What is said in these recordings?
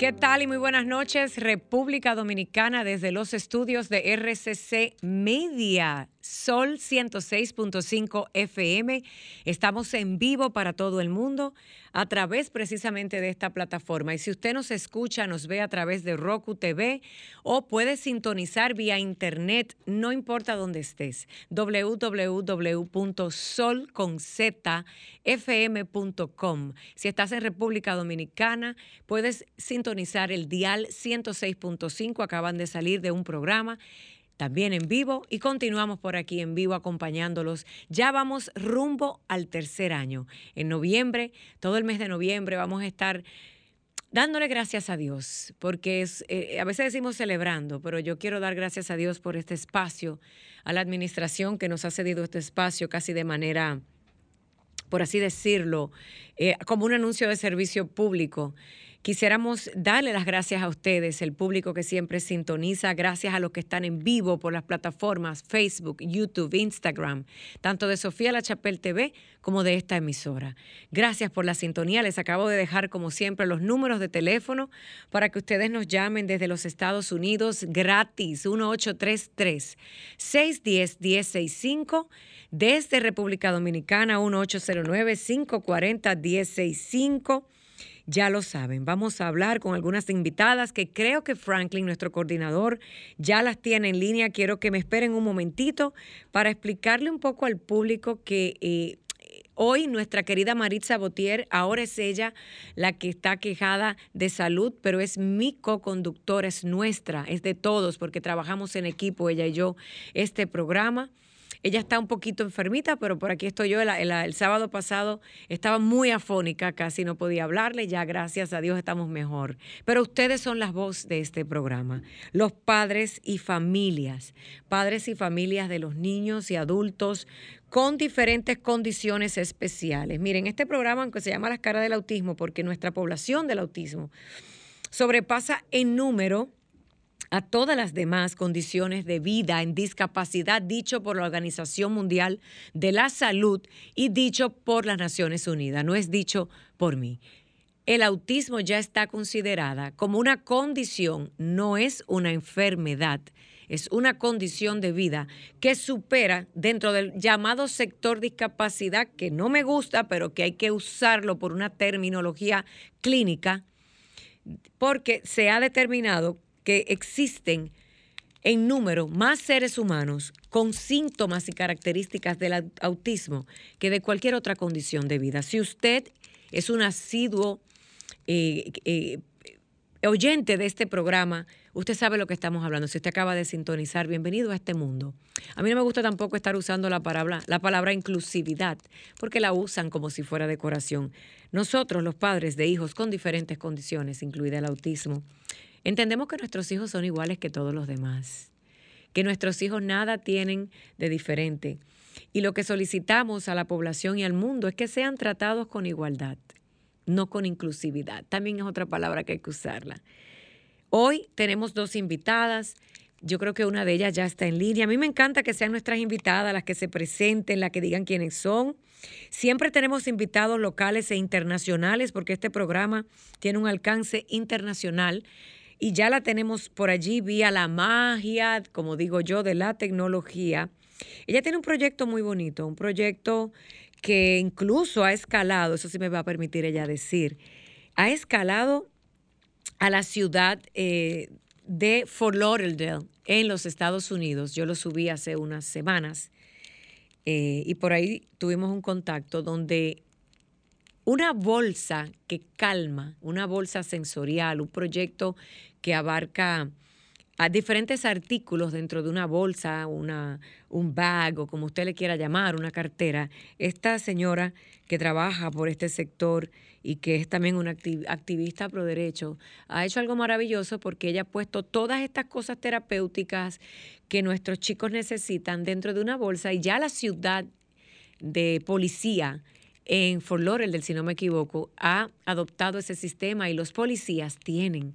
¿Qué tal y muy buenas noches, República Dominicana, desde los estudios de RCC Media, Sol 106.5 FM. Estamos en vivo para todo el mundo a través precisamente de esta plataforma. Y si usted nos escucha, nos ve a través de Roku TV o puede sintonizar vía internet, no importa dónde estés, www.solconzfm.com. Si estás en República Dominicana, puedes sintonizar el dial 106.5, acaban de salir de un programa también en vivo y continuamos por aquí en vivo acompañándolos. Ya vamos rumbo al tercer año. En noviembre, todo el mes de noviembre vamos a estar dándole gracias a Dios, porque es, eh, a veces decimos celebrando, pero yo quiero dar gracias a Dios por este espacio, a la administración que nos ha cedido este espacio casi de manera, por así decirlo, eh, como un anuncio de servicio público. Quisiéramos darle las gracias a ustedes, el público que siempre sintoniza, gracias a los que están en vivo por las plataformas Facebook, YouTube, Instagram, tanto de Sofía La Chapelle TV como de esta emisora. Gracias por la sintonía. Les acabo de dejar, como siempre, los números de teléfono para que ustedes nos llamen desde los Estados Unidos gratis, 1833 610 1065 desde República Dominicana 1809 540 1065 ya lo saben, vamos a hablar con algunas invitadas que creo que Franklin, nuestro coordinador, ya las tiene en línea. Quiero que me esperen un momentito para explicarle un poco al público que... Eh, Hoy nuestra querida Maritza Botier, ahora es ella la que está quejada de salud, pero es mi co-conductora, es nuestra, es de todos, porque trabajamos en equipo, ella y yo, este programa. Ella está un poquito enfermita, pero por aquí estoy yo. El, sábado pasado estaba muy afónica, casi no podía hablarle. Ya gracias a Dios estamos mejor. Pero ustedes son las voz de este programa. Los padres y familias. Padres y familias de los niños y adultos con diferentes condiciones especiales. Miren, este programa, aunque se llama Las caras del autismo, porque nuestra población del autismo sobrepasa en número a todas las demás condiciones de vida en discapacidad dicho por la Organización Mundial de la Salud y dicho por las Naciones Unidas, no es dicho por mí. El autismo ya está considerada como una condición, no es una enfermedad, es una condición de vida que supera dentro del llamado sector discapacidad, que no me gusta, pero que hay que usarlo por una terminología clínica, porque se ha determinado que existen en número más seres humanos con síntomas y características del autismo que de cualquier otra condición de vida. Si usted es un asiduo eh, eh, oyente de este programa, usted sabe lo que estamos hablando. Si usted acaba de sintonizar, bienvenido a este mundo. A mí no me gusta tampoco estar usando la palabra, la palabra inclusividad, porque la usan como si fuera decoración. Nosotros, los padres de hijos con diferentes condiciones, incluida el autismo, Entendemos que nuestros hijos son iguales que todos los demás, que nuestros hijos nada tienen de diferente. Y lo que solicitamos a la población y al mundo es que sean tratados con igualdad, no con inclusividad. También es otra palabra que hay que usarla. Hoy tenemos dos invitadas. Yo creo que una de ellas ya está en línea. A mí me encanta que sean nuestras invitadas las que se presenten, las que digan quiénes son. Siempre tenemos invitados locales e internacionales porque este programa tiene un alcance internacional y ya la tenemos por allí vía la magia, como digo yo, de la tecnología. Ella tiene un proyecto muy bonito, un proyecto que incluso ha escalado, eso sí me va a permitir ella decir, ha escalado a la ciudad eh, de Fort Lauderdale en los Estados Unidos. Yo lo subí hace unas semanas eh, y por ahí tuvimos un contacto donde una bolsa que calma, una bolsa sensorial, un proyecto que abarca a diferentes artículos dentro de una bolsa, una, un bag o como usted le quiera llamar, una cartera. Esta señora que trabaja por este sector y que es también una activista pro derecho, ha hecho algo maravilloso porque ella ha puesto todas estas cosas terapéuticas que nuestros chicos necesitan dentro de una bolsa y ya la ciudad de policía en Fort Lauderdale, si no me equivoco, ha adoptado ese sistema y los policías tienen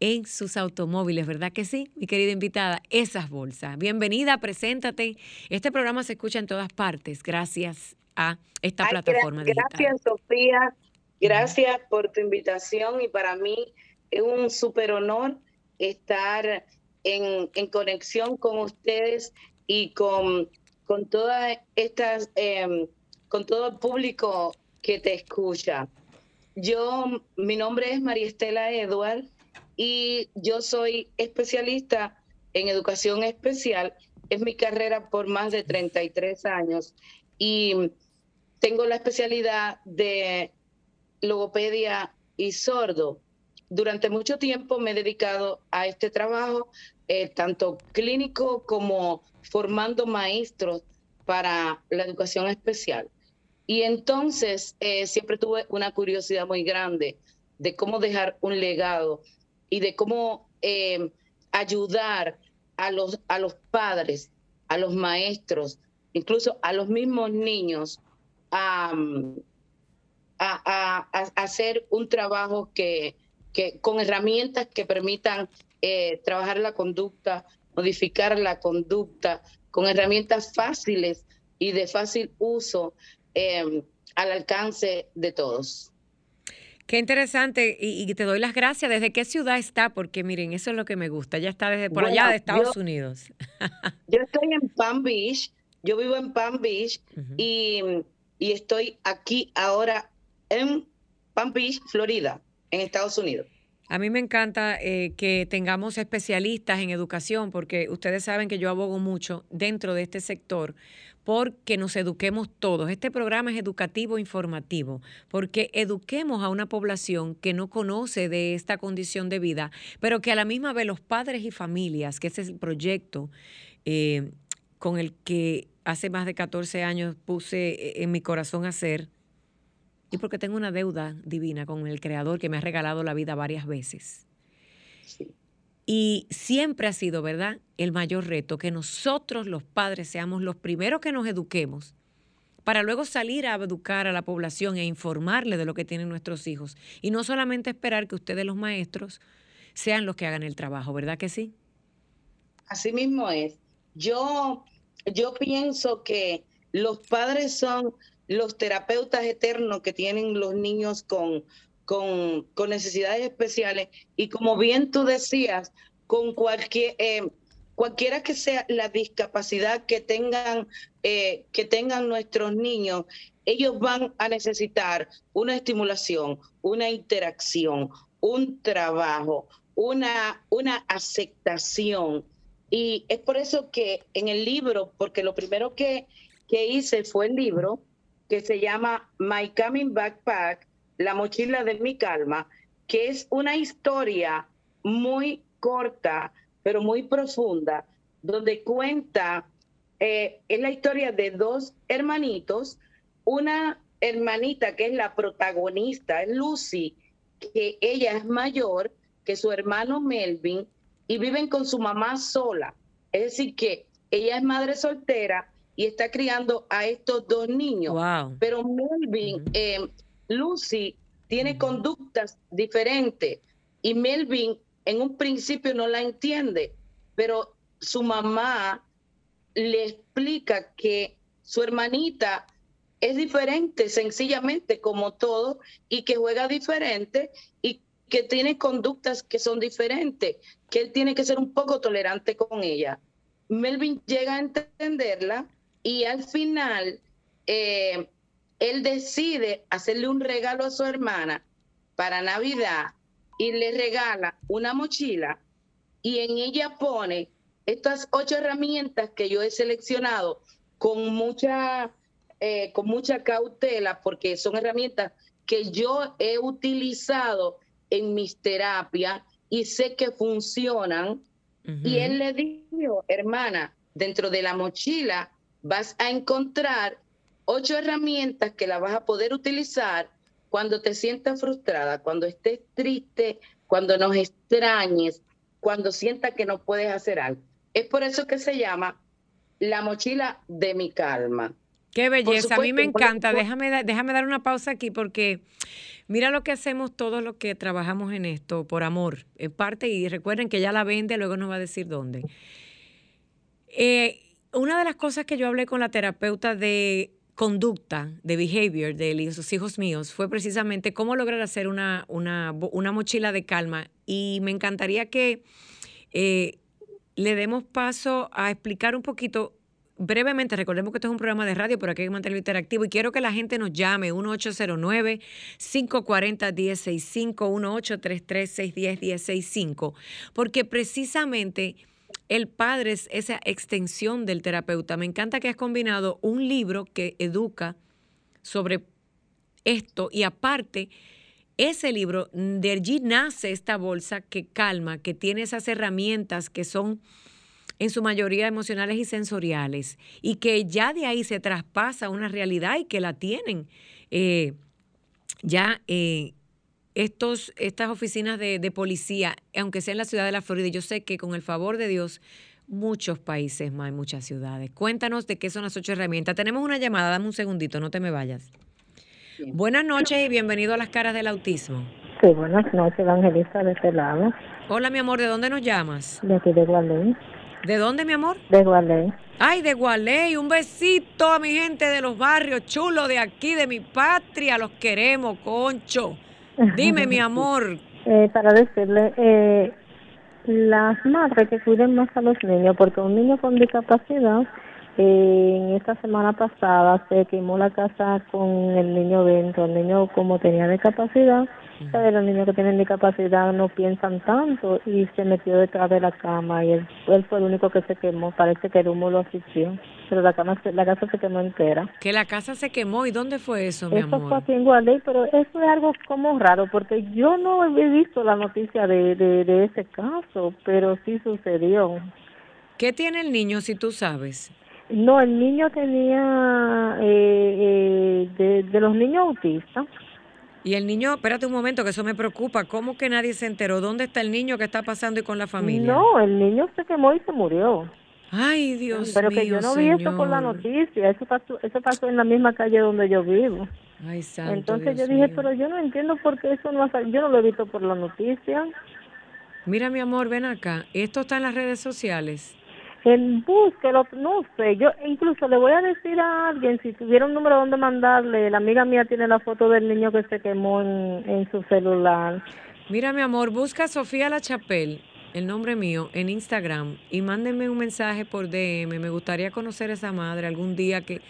en sus automóviles, ¿verdad que sí, mi querida invitada? Esas bolsas. Bienvenida, preséntate. Este programa se escucha en todas partes gracias a esta plataforma digital. Gracias, Sofía. Gracias por tu invitación y para mí es un súper honor estar en, conexión con ustedes y con, con todas estas, em, con todo el público que te escucha. Yo, mi nombre es María Estela Edward y yo soy especialista en educación especial. Es mi carrera por más de 33 años y tengo la especialidad de logopedia y sordo. Durante mucho tiempo me he dedicado a este trabajo, eh, tanto clínico como formando maestros para la educación especial. Y entonces eh, siempre tuve una curiosidad muy grande de cómo dejar un legado y de cómo eh, ayudar a los, a los padres, a los maestros, incluso a los mismos niños a, a, hacer un trabajo que, que, con herramientas que permitan eh, trabajar la conducta, modificar la conducta, con herramientas fáciles y de fácil uso em, al alcance de todos. Qué interesante y, te doy las gracias. ¿Desde qué ciudad está? Porque miren, eso es lo que me gusta. Ya está desde por allá de Estados Unidos. yo estoy en Palm Beach, yo vivo en Palm Beach y, y, estoy aquí ahora en Palm Beach, Florida, en Estados Unidos. A mí me encanta eh, que tengamos especialistas en educación, porque ustedes saben que yo abogo mucho dentro de este sector porque nos eduquemos todos. Este programa es educativo informativo, porque eduquemos a una población que no conoce de esta condición de vida, pero que a la misma vez los padres y familias, que ese es el proyecto eh, con el que hace más de 14 años puse eh, en mi corazón hacer, y porque tengo una deuda divina con el Creador que me ha regalado la vida varias veces. Y siempre ha sido, ¿verdad?, el mayor reto, que nosotros los padres seamos los primeros que nos eduquemos para luego salir a educar a la población e informarle de lo que tienen nuestros hijos. Y no solamente esperar que ustedes los maestros sean los que hagan el trabajo, ¿verdad que sí? Así mismo es. Yo, yo pienso que los padres son los terapeutas eternos que tienen los niños con, con, necesidades especiales y como bien tú decías, con cualquier... Eh, cualquiera que sea la discapacidad que tengan, eh, que tengan nuestros niños, ellos van a necesitar una estimulación, una interacción, un trabajo, una, una aceptación. Y es por eso que en el libro, porque lo primero que, que hice fue el libro, que se llama My Coming Backpack, La mochila de mi calma, que es una historia muy corta, pero muy profunda, donde cuenta, eh, es la historia de dos hermanitos, una hermanita que es la protagonista, es Lucy, que ella es mayor que su hermano Melvin y viven con su mamá sola. Es decir, que ella es madre soltera y está criando a estos dos niños. Pero Melvin, eh, Lucy tiene conductas diferentes y Melvin en un principio no la entiende, pero su mamá le explica que su hermanita es diferente sencillamente como todo y que juega diferente y que tiene conductas que son diferentes, que él tiene que ser un poco tolerante con ella. Melvin llega a entenderla y al final, eh, él decide hacerle un regalo a su hermana para Navidad y le regala una mochila y en ella pone estas ocho herramientas que yo he seleccionado con mucha, eh, con mucha cautela porque son herramientas que yo he utilizado en mis terapias y sé que funcionan. Y él le dijo, hermana, dentro de la mochila vas a encontrar ocho herramientas que las vas a poder utilizar cuando te sientas frustrada, cuando estés triste, cuando nos extrañes, cuando sientas que no puedes hacer algo. Es por eso que se llama la mochila de mi calma. Qué belleza, a mí me encanta. Déjame, déjame dar una pausa aquí porque mira lo que hacemos todos los que trabajamos en esto por amor, en parte, y recuerden que ya la vende, luego nos va a decir dónde. Eh, una de las cosas que yo hablé con la terapeuta de conducta, de behavior de sus hijos míos fue precisamente cómo lograr hacer una, una, una mochila de calma. Y me encantaría que eh, le demos paso a explicar un poquito brevemente, recordemos que esto es un programa de radio, pero aquí hay que mantenerlo interactivo y quiero que la gente nos llame 1809-540-1065, 1833-610-1065, porque precisamente el padre es esa extensión del terapeuta. Me encanta que has combinado un libro que educa sobre esto y aparte ese libro, de allí nace esta bolsa que calma, que tiene esas herramientas que son en su mayoría emocionales y sensoriales, y que ya de ahí se traspasa una realidad y que la tienen eh, ya eh, estos, estas oficinas de, de, policía, aunque sea en la ciudad de la Florida, yo sé que con el favor de Dios, muchos países más, muchas ciudades. Cuéntanos de qué son las ocho herramientas. Tenemos una llamada, dame un segundito, no te me vayas. Buenas noches y bienvenido a las caras del autismo. Sí, buenas noches, Evangelista de este lado. Hola, mi amor, ¿de dónde nos llamas? De aquí de Gualey. ¿De dónde, mi amor? De Gualey. Ay, de Gualey. Un besito a mi gente de los barrios chulos de aquí, de mi patria. Los queremos, concho. Dime, mi amor. Eh, para decirle, eh, las madres que cuiden más a los niños, porque un niño con discapacidad, eh, en esta semana pasada se quemó la casa con el niño dentro. El niño, como tenía discapacidad, ¿sabes? los niños que tienen discapacidad no piensan tanto y se metió detrás de la cama y él, él fue el único que se quemó. Parece que el humo lo asistió pero la, cama, la casa se quemó entera. Que la casa se quemó, ¿y dónde fue eso, mi eso fue aquí en Guadalajara, pero eso es algo como raro, porque yo no he visto la noticia de, de, de ese caso, pero sí sucedió. ¿Qué tiene el niño, si tú sabes? No, el niño tenía eh, eh, de, de los niños autistas. Y el niño, espérate un momento, que eso me preocupa. ¿Cómo que nadie se enteró? ¿Dónde está el niño que está pasando y con la familia? No, el niño se quemó y se murió. Ay, Dios Pero mío, que yo no vi eso por la noticia, eso pasó, eso pasó en la misma calle donde yo vivo. Ay, santo Entonces Dios yo dije, mío. pero yo no entiendo por qué eso no ha salido, yo no lo he visto por la noticia. Mira, mi amor, ven acá. ¿Esto está en las redes sociales? En búsquelo, no sé, yo incluso le voy a decir a alguien, si tuviera un número donde mandarle, la amiga mía tiene la foto del niño que se quemó en, en su celular. Mira, mi amor, busca a Sofía La Chapelle, el nombre mío, en Instagram y mándenme un mensaje por DM. Me gustaría conocer a esa madre algún día que...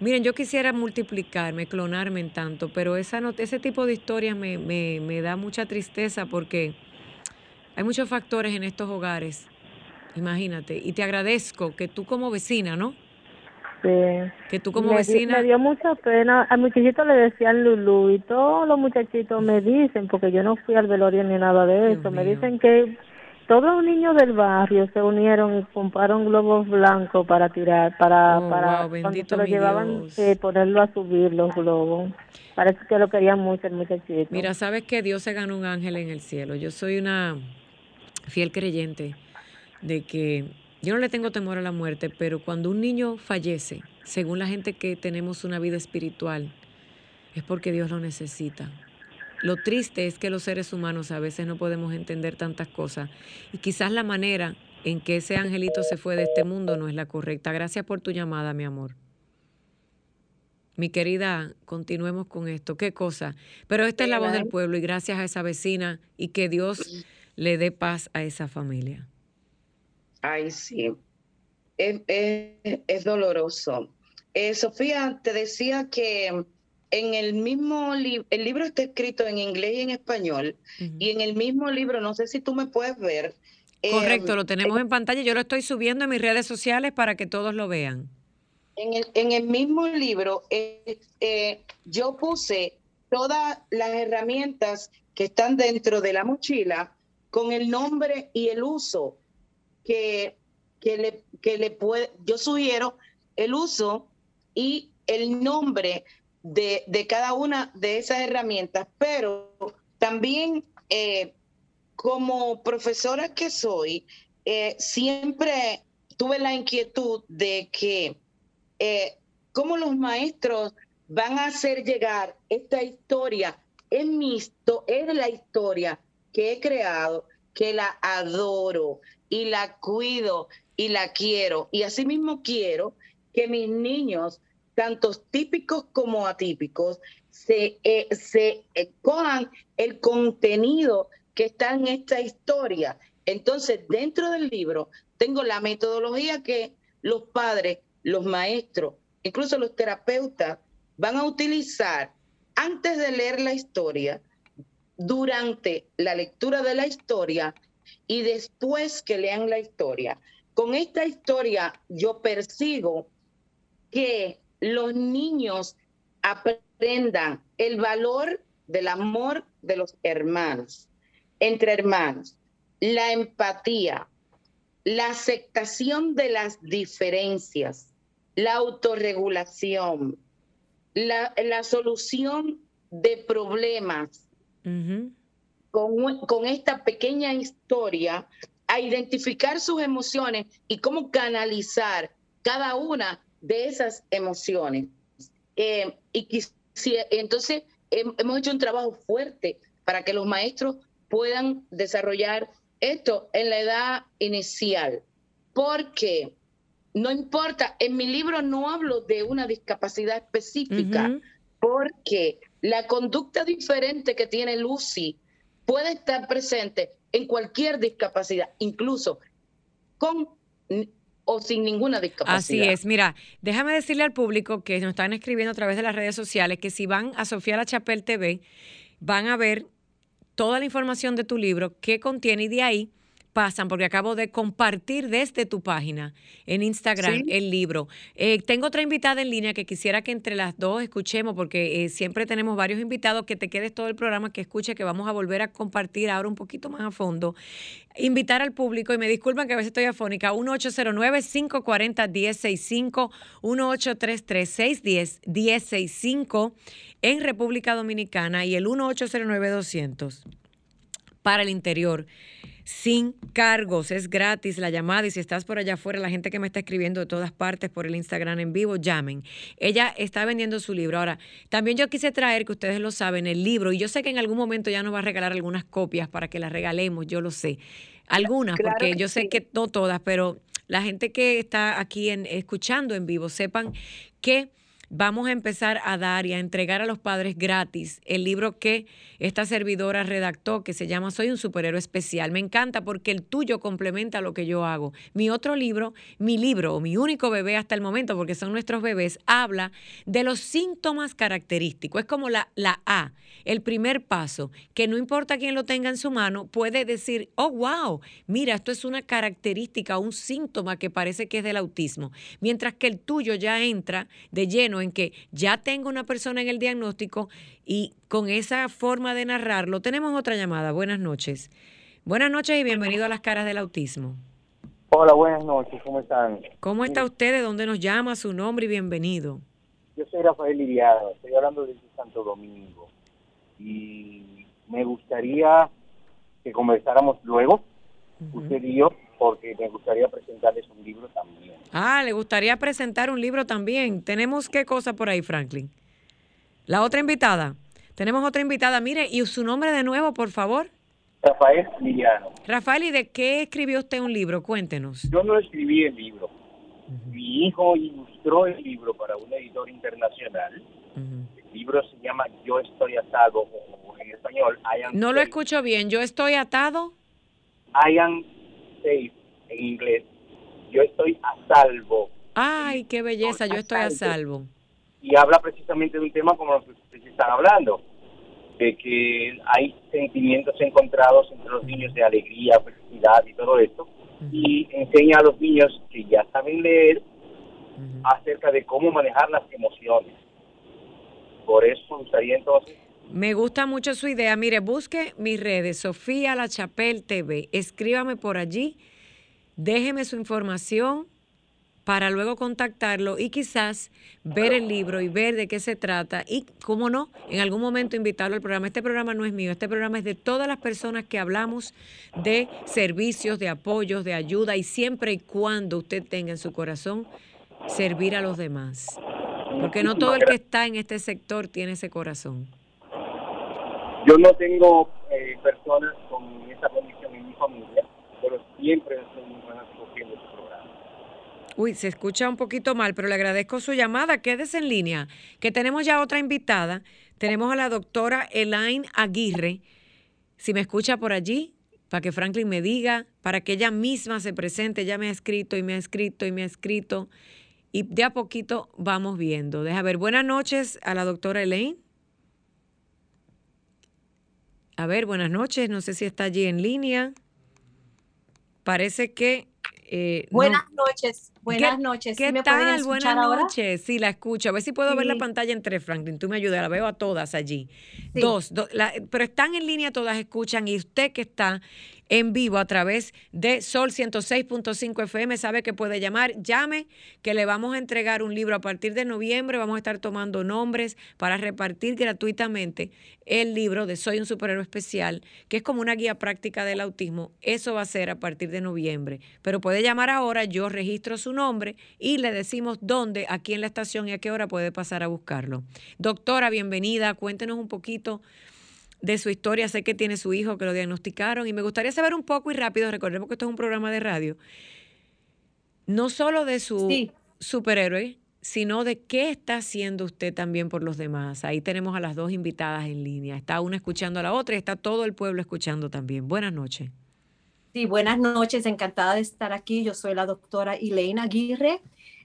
Miren, yo quisiera multiplicarme, clonarme en tanto, pero esa no- ese tipo de historias me, me, me da mucha tristeza porque hay muchos factores en estos hogares. Imagínate. Y te agradezco que tú como vecina, ¿no? Sí. Que tú como me, vecina... me dio mucha pena. Al muchachito le decían Lulú y todos los muchachitos me dicen, porque yo no fui al velorio ni nada de Dios eso, me mío. dicen que todos los niños del barrio se unieron y compraron globos blancos para tirar, para, Oh, para wow, cuando se lo llevaban, eh, ponerlo a subir los globos. Parece que lo querían mucho el muchachito. Mira, sabes que Dios se ganó un ángel en el cielo. Yo soy una fiel creyente de que yo no le tengo temor a la muerte, pero cuando un niño fallece, según la gente que tenemos una vida espiritual, es porque Dios lo necesita. Lo triste es que los seres humanos a veces no podemos entender tantas cosas y quizás la manera en que ese angelito se fue de este mundo no es la correcta. Gracias por tu llamada, mi amor. Mi querida, continuemos con esto. Qué cosa. Pero esta es la voz del pueblo y gracias a esa vecina y que Dios le dé paz a esa familia. Ay, sí. Es, es- es doloroso. Eh, Sofía, te decía que en el mismo libro, el libro está escrito en inglés y en español, y en el mismo libro, no sé si tú me puedes ver. eh, Correcto, lo tenemos en pantalla. Yo lo estoy subiendo en mis redes sociales para que todos lo vean. En el, en el mismo libro, eh, eh, yo puse todas las herramientas que están dentro de la mochila con el nombre y el uso que, que le, que le puede, yo sugiero el uso y el nombre de, de cada una de esas herramientas, pero también eh, como profesora que soy, eh, siempre tuve la inquietud de que eh, cómo los maestros van a hacer llegar esta historia, es mi es la historia que he creado, que la adoro y la cuido y la quiero. Y asimismo quiero que mis niños tanto típicos como atípicos, se, eh, se eh, cojan el contenido que está en esta historia. Entonces, dentro del libro tengo la metodología que los padres, los maestros, incluso los terapeutas van a utilizar antes de leer la historia, durante la lectura de la historia y después que lean la historia. Con esta historia yo persigo que los niños aprendan el valor del amor de los hermanos, entre hermanos, la empatía, la aceptación de las diferencias, la autorregulación, la, solución de problemas. Con, con esta pequeña historia, a identificar sus emociones y cómo canalizar cada una de esas emociones. Eh, y entonces hemos hecho un trabajo fuerte para que los maestros puedan desarrollar esto en la edad inicial, porque no importa, en mi libro no hablo de una discapacidad específica, porque la conducta diferente que tiene Lucy puede estar presente en cualquier discapacidad, incluso con o sin ninguna discapacidad. Así es. Mira, déjame decirle al público que nos están escribiendo a través de las redes sociales que si van a Sofía La Chapel TV, van a ver toda la información de tu libro, qué contiene y de ahí pasan, porque acabo de compartir desde tu página en Instagram el libro. Eh, tengo otra invitada en línea que quisiera que entre las dos escuchemos, porque eh, siempre tenemos varios invitados, que te quedes todo el programa, que escuche, que vamos a volver a compartir ahora un poquito más a fondo. Invitar al público, y me disculpan que a veces estoy afónica, 1809-540-1065, 1833-610-1065 en República Dominicana y el 1809-200 para el interior sin cargos, es gratis la llamada y si estás por allá afuera, la gente que me está escribiendo de todas partes por el Instagram en vivo, llamen. Ella está vendiendo su libro. Ahora, también yo quise traer, que ustedes lo saben, el libro y yo sé que en algún momento ya nos va a regalar algunas copias para que las regalemos, yo lo sé. Algunas, porque yo sé que no todas, pero la gente que está aquí en, escuchando en vivo, sepan que vamos a empezar a dar y a entregar a los padres gratis el libro que esta servidora redactó que se llama Soy un superhéroe especial. Me encanta porque el tuyo complementa lo que yo hago. Mi otro libro, mi libro, mi único bebé hasta el momento, porque son nuestros bebés, habla de los síntomas característicos. Es como la, la A, el primer paso, que no importa quién lo tenga en su mano, puede decir, oh, wow, mira, esto es una característica, un síntoma que parece que es del autismo. Mientras que el tuyo ya entra de lleno en que ya tengo una persona en el diagnóstico y con esa forma de narrarlo, tenemos otra llamada. Buenas noches. Buenas noches y bienvenido a las caras del autismo. Hola, buenas noches, ¿cómo están? ¿Cómo está usted? ¿De dónde nos llama? Su nombre y bienvenido. Yo soy Rafael Liriado, estoy hablando desde Santo Domingo y me gustaría que conversáramos luego, usted y yo, porque me gustaría presentarles un libro también. Ah, le gustaría presentar un libro también. ¿Tenemos qué cosa por ahí, Franklin? La otra invitada. Tenemos otra invitada. Mire, y su nombre de nuevo, por favor. Rafael Liliano. Rafael, ¿y de qué escribió usted un libro? Cuéntenos. Yo no escribí el libro. Mi hijo ilustró el libro para un editor internacional. El libro se llama Yo estoy atado, o en español, No lo escucho bien. ¿Yo estoy atado? I am safe en inglés. Yo estoy a salvo. Ay, qué belleza, yo estoy a salvo. Y habla precisamente de un tema como lo que ustedes están hablando, de que hay sentimientos encontrados entre los niños de alegría, felicidad y todo esto, y enseña a los niños que ya saben leer acerca de cómo manejar las emociones. Por eso me gustaría entonces me gusta mucho su idea. Mire, busque mis redes, Sofía La Chapel TV. Escríbame por allí, déjeme su información para luego contactarlo y quizás ver el libro y ver de qué se trata y, cómo no, en algún momento invitarlo al programa. Este programa no es mío, este programa es de todas las personas que hablamos de servicios, de apoyos, de ayuda y siempre y cuando usted tenga en su corazón servir a los demás. Porque no todo el que está en este sector tiene ese corazón. Yo no tengo eh, personas con esa condición en mi familia, pero siempre estoy muy buenas cogiendo su programa. Uy, se escucha un poquito mal, pero le agradezco su llamada. Quédese en línea, que tenemos ya otra invitada. Tenemos a la doctora Elaine Aguirre. Si me escucha por allí, para que Franklin me diga, para que ella misma se presente, ya me ha escrito y me ha escrito y me ha escrito. Y de a poquito vamos viendo. Deja ver, buenas noches a la doctora Elaine. A ver, buenas noches, no sé si está allí en línea. Parece que... Eh, buenas noches, buenas noches. ¿Qué tal? Buenas noches. Sí, la escucho. A ver si puedo ver la pantalla entre Franklin. Tú me ayudas, la veo a todas allí. Dos, pero están en línea todas, escuchan. Y usted que está en vivo a través de Sol 106.5 FM. Sabe que puede llamar, llame, que le vamos a entregar un libro a partir de noviembre. Vamos a estar tomando nombres para repartir gratuitamente el libro de Soy un superhéroe especial, que es como una guía práctica del autismo. Eso va a ser a partir de noviembre. Pero puede llamar ahora, yo registro su nombre y le decimos dónde, aquí en la estación y a qué hora puede pasar a buscarlo. Doctora, bienvenida. Cuéntenos un poquito de su historia. Sé que tiene su hijo que lo diagnosticaron y me gustaría saber un poco y rápido, recordemos que esto es un programa de radio, no solo de su superhéroe, sino de qué está haciendo usted también por los demás. Ahí tenemos a las dos invitadas en línea. Está una escuchando a la otra y está todo el pueblo escuchando también. Buenas noches. Sí, buenas noches. Encantada de estar aquí. Yo soy la doctora Elaine Aguirre.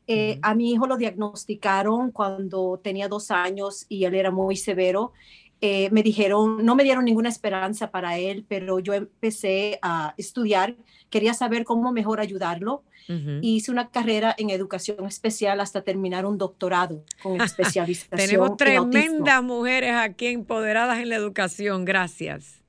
Eh, a mi hijo lo diagnosticaron cuando tenía dos años y él era muy severo eh, me dijeron, no me dieron ninguna esperanza para él, pero yo empecé a estudiar, quería saber cómo mejor ayudarlo. Hice una carrera en educación especial hasta terminar un doctorado con especialización. Tenemos tremendas mujeres aquí empoderadas en la educación, gracias.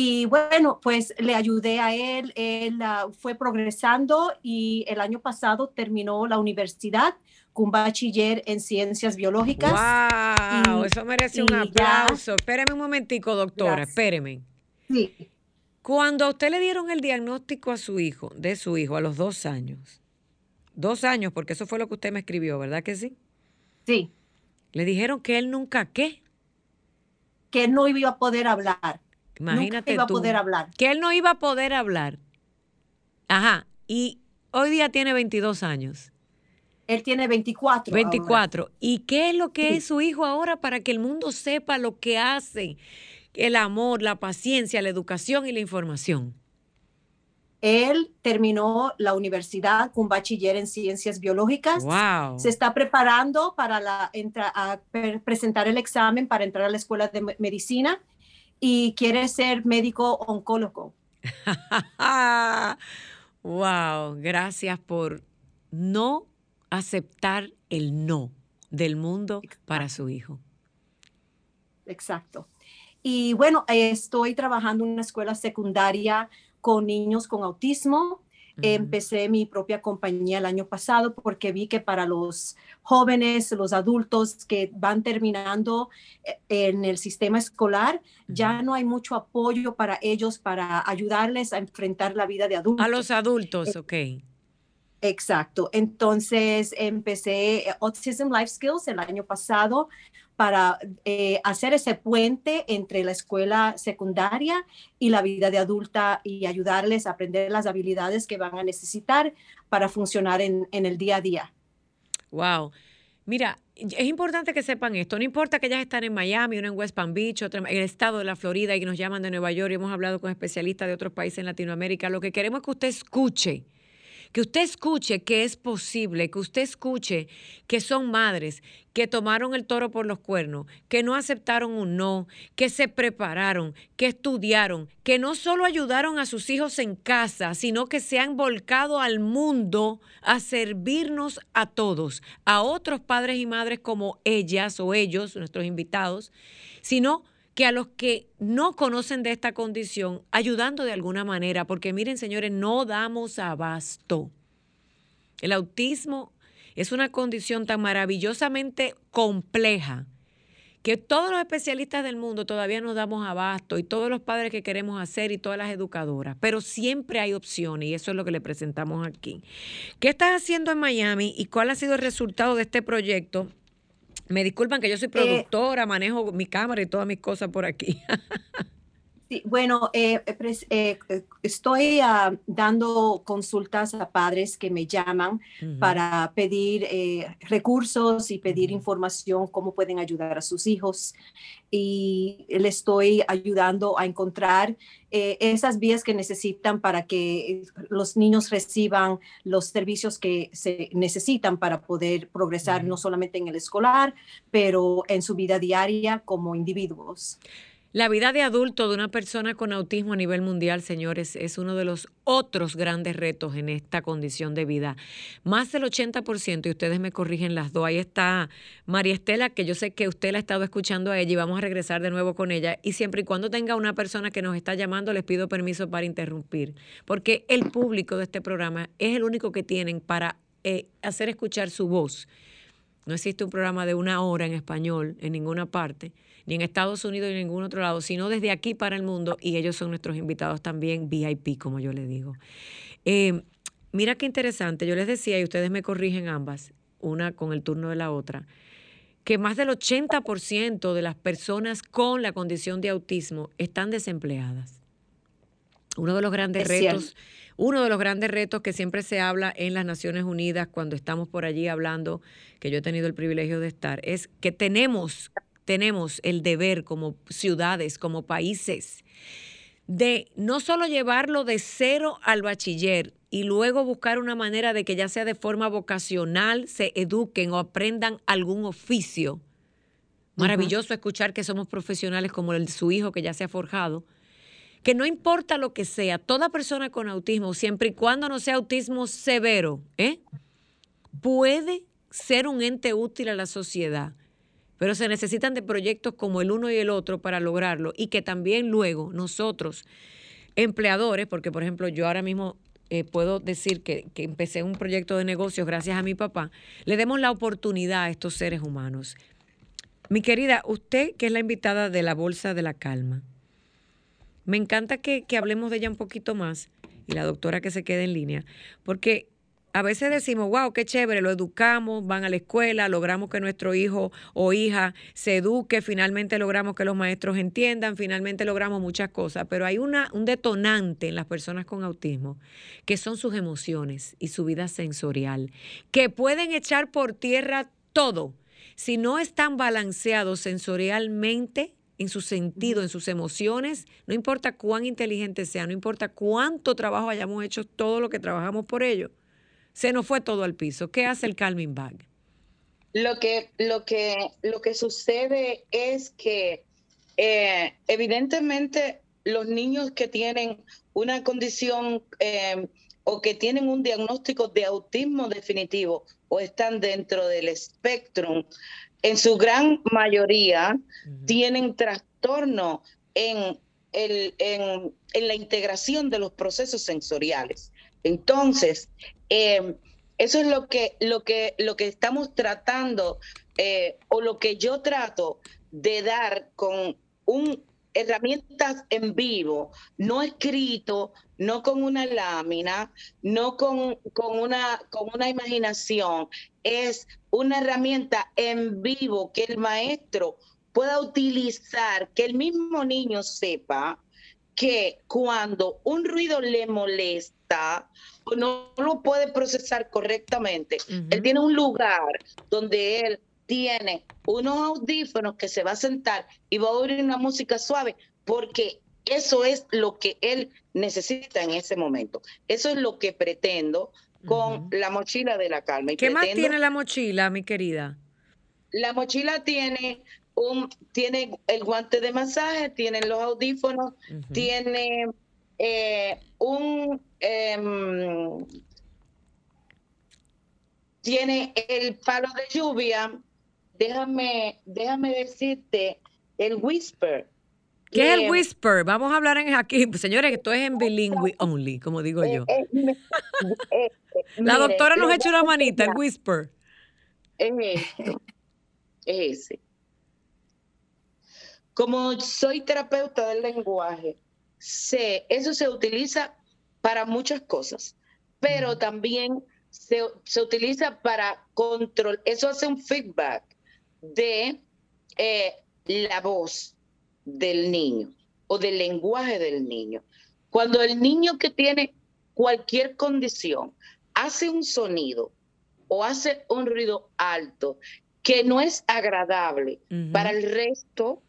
Y bueno, pues le ayudé a él, él ah, fue progresando y el año pasado terminó la universidad un bachiller en ciencias biológicas. ¡Wow! eso merece un aplauso. Espéreme un momentico, doctora, espéreme. Sí. Cuando a usted le dieron el diagnóstico a su hijo, de su hijo, a los dos años, dos años, porque eso fue lo que usted me escribió, ¿verdad que sí? Sí. Le dijeron que él nunca qué. Que él no iba a poder hablar. Imagínate. iba a poder hablar. Que él no iba a poder hablar. Ajá. Y hoy día tiene 22 años. Él tiene 24. 24. ¿Y qué es lo que es su hijo ahora para que el mundo sepa lo que hace? El amor, la paciencia, la educación y la información. Él terminó la universidad con bachiller en ciencias biológicas. Wow. Se está preparando para la, a presentar el examen para entrar a la escuela de medicina y quiere ser médico oncólogo. wow, gracias por no aceptar el no del mundo para su hijo. Exacto. Y bueno, estoy trabajando en una escuela secundaria con niños con autismo. Empecé mi propia compañía el año pasado porque vi que para los jóvenes, los adultos que van terminando eh, en el sistema escolar, ya no hay mucho apoyo para ellos para ayudarles a enfrentar la vida de adultos. A los adultos, eh, ok. Exacto. Entonces empecé Autism Life Skills el año pasado para eh, hacer ese puente entre la escuela secundaria y la vida de adulta y ayudarles a aprender las habilidades que van a necesitar para funcionar en, el día a día. Wow. Mira, es importante que sepan esto. No importa que ellas están en Miami, una en West Palm Beach, otra en el estado de la Florida y nos llaman de Nueva York y hemos hablado con especialistas de otros países en Latinoamérica. Lo que queremos es que usted escuche que usted escuche que es posible, que usted escuche que son madres que tomaron el toro por los cuernos, que no aceptaron un no, que se prepararon, que estudiaron, que no solo ayudaron a sus hijos en casa, sino que se han volcado al mundo a servirnos a todos, a otros padres y madres como ellas o ellos, nuestros invitados, sino que a los que no conocen de esta condición, ayudando de alguna manera, porque miren señores, no damos abasto. El autismo es una condición tan maravillosamente compleja que todos los especialistas del mundo todavía nos damos abasto y todos los padres que queremos hacer y todas las educadoras, pero siempre hay opciones y eso es lo que le presentamos aquí. ¿Qué estás haciendo en Miami y cuál ha sido el resultado de este proyecto? Me disculpan que yo soy eh, productora, manejo mi cámara y todas mis cosas por aquí. Sí, bueno, eh, eh, eh, estoy ah, dando consultas a padres que me llaman para pedir recursos y pedir información, cómo pueden ayudar a sus hijos. Y le estoy ayudando a encontrar esas vías que necesitan para que los niños reciban los servicios que se necesitan para poder progresar no solamente en el escolar, pero en su vida diaria como individuos. La vida de adulto de una persona con autismo a nivel mundial, señores, es uno de los otros grandes retos en esta condición de vida. Más del 80%, y ustedes me corrigen las dos, ahí está María Estela, que yo sé que usted la ha estado escuchando a ella y vamos a regresar de nuevo con ella. Y siempre y cuando tenga una persona que nos está llamando, les pido permiso para interrumpir, porque el público de este programa es el único que tienen para eh, hacer escuchar su voz. No existe un programa de una hora en español en ninguna parte ni en Estados Unidos ni en ningún otro lado, sino desde aquí para el mundo y ellos son nuestros invitados también VIP, como yo les digo. Eh, mira qué interesante, yo les decía y ustedes me corrigen ambas, una con el turno de la otra, que más del 80% de las personas con la condición de autismo están desempleadas. Uno de los grandes retos, uno de los grandes retos que siempre se habla en las Naciones Unidas cuando estamos por allí hablando, que yo he tenido el privilegio de estar, es que tenemos tenemos el deber como ciudades, como países, de no solo llevarlo de cero al bachiller y luego buscar una manera de que ya sea de forma vocacional se eduquen o aprendan algún oficio. Maravilloso escuchar que somos profesionales como el de su hijo que ya se ha forjado. Que no importa lo que sea, toda persona con autismo, siempre y cuando no sea autismo severo, ¿eh? puede ser un ente útil a la sociedad pero se necesitan de proyectos como el uno y el otro para lograrlo y que también luego nosotros, empleadores, porque por ejemplo yo ahora mismo eh, puedo decir que, que, empecé un proyecto de negocios gracias a mi papá, le demos la oportunidad a estos seres humanos. Mi querida, usted que es la invitada de la Bolsa de la Calma, me encanta que, que hablemos de ella un poquito más y la doctora que se quede en línea, porque a veces decimos, wow, qué chévere, lo educamos, van a la escuela, logramos que nuestro hijo o hija se eduque, finalmente logramos que los maestros entiendan, finalmente logramos muchas cosas, pero hay una, un detonante en las personas con autismo, que son sus emociones y su vida sensorial, que pueden echar por tierra todo. Si no están balanceados sensorialmente, en su sentido, en sus emociones, no importa cuán inteligente sea, no importa cuánto trabajo hayamos hecho, todo lo que trabajamos por ello, se nos fue todo al piso. ¿Qué hace el calming bag? Lo que, lo que, lo que sucede es que eh, evidentemente los niños que tienen una condición eh, o que tienen un diagnóstico de autismo definitivo o están dentro del espectro, en su gran mayoría tienen trastorno en, el, en, en, la integración de los procesos sensoriales. Entonces, eh, eso es lo que, lo que, lo que estamos tratando eh, o lo que yo trato de dar con un herramientas en vivo, no escrito, no con una lámina, no con, con, una, con una imaginación, es una herramienta en vivo que el maestro pueda utilizar, que el mismo niño sepa que cuando un ruido le molesta o no lo puede procesar correctamente, él tiene un lugar donde él tiene unos audífonos que se va a sentar y va a oír una música suave, porque eso es lo que él necesita en ese momento. Eso es lo que pretendo con la mochila de la calma. ¿Qué más tiene la mochila, mi querida? La mochila tiene tiene el guante de masaje, tiene los audífonos, tiene eh, un em, tiene el palo de lluvia. Déjame, déjame decirte, el whisper. ¿Qué es el whisper? Vamos a hablar en aquí, señores, esto es en bilingüe only, como digo yo. Eh, eh, La doctora nos ha hecho una manita, el whisper. Es Es ese. Como soy terapeuta del lenguaje, sé, eso se utiliza para muchas cosas, pero también se, utiliza para control, eso hace un feedback de eh, la voz del niño. o del lenguaje del niño. Cuando el niño que tiene cualquier condición hace un sonido o hace un ruido alto que no es agradable para el resto,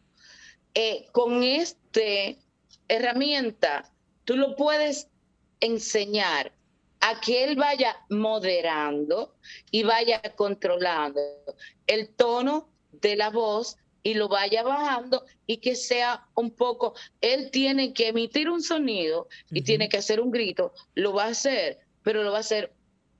eh, con esta herramienta tú lo puedes enseñar a que él vaya moderando y vaya controlando el tono de la voz y lo vaya bajando y que sea un poco, él tiene que emitir un sonido y tiene que hacer un grito, lo va a hacer, pero lo va a hacer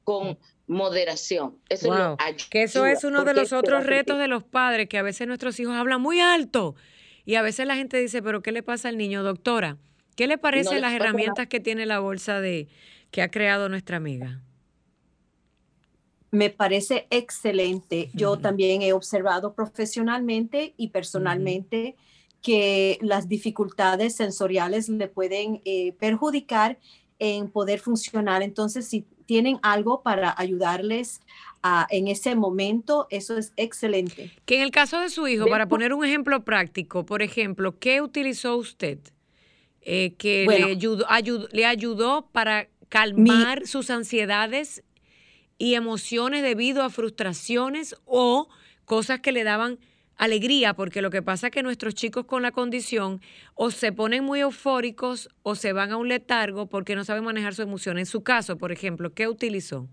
con moderación. Eso que eso es uno de los otros retos de los padres, que a veces nuestros hijos hablan muy alto y a veces la gente dice, pero ¿qué le pasa al niño, doctora? ¿Qué le parecen las herramientas que tiene la bolsa de que ha creado nuestra amiga? Me parece excelente. Yo también he observado profesionalmente y personalmente que las dificultades sensoriales le pueden eh, perjudicar en poder funcionar. Entonces, si tienen algo para ayudarles a, en ese momento, eso es excelente. Que en el caso de su hijo, para poner un ejemplo práctico, por ejemplo, ¿qué utilizó usted eh, que le, ayudó, le ayudó para calmar sus ansiedades y emociones debido a frustraciones o cosas que le daban alegría, porque lo que pasa es que nuestros chicos con la condición o se ponen muy eufóricos o se van a un letargo porque no saben manejar su emoción. En su caso, por ejemplo, ¿qué utilizó?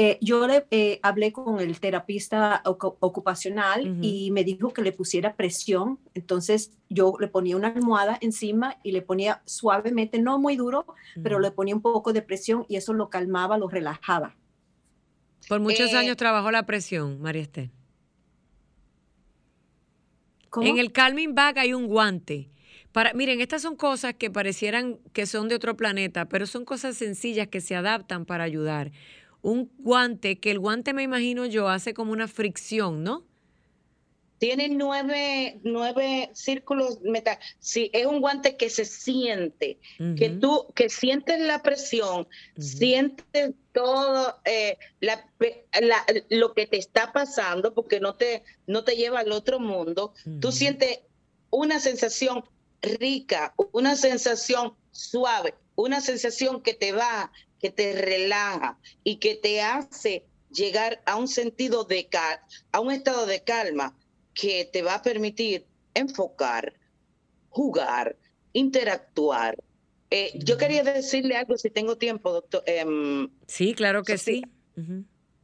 Eh, yo le eh, hablé con el terapista ocupacional y me dijo que le pusiera presión. Entonces yo le ponía una almohada encima y le ponía suavemente, no muy duro, pero le ponía un poco de presión y eso lo calmaba, lo relajaba. Por muchos eh, años trabajó la presión, María Esther. En el calming bag hay un guante. Para, miren, estas son cosas que parecieran que son de otro planeta, pero son cosas sencillas que se adaptan para ayudar un guante, que el guante me imagino yo hace como una fricción, ¿no? Tiene nueve, nueve círculos metal. Sí, es un guante que se siente, que tú, que sientes la presión, sientes todo eh, lo que te está pasando, porque no te, no te lleva al otro mundo. Tú sientes una sensación rica, una sensación suave, una sensación que te va que te relaja y que te hace llegar a un sentido de a un estado de calma que te va a permitir enfocar, jugar, interactuar. Eh, yo quería decirle algo si tengo tiempo, doctor. Em, sí, claro que sí.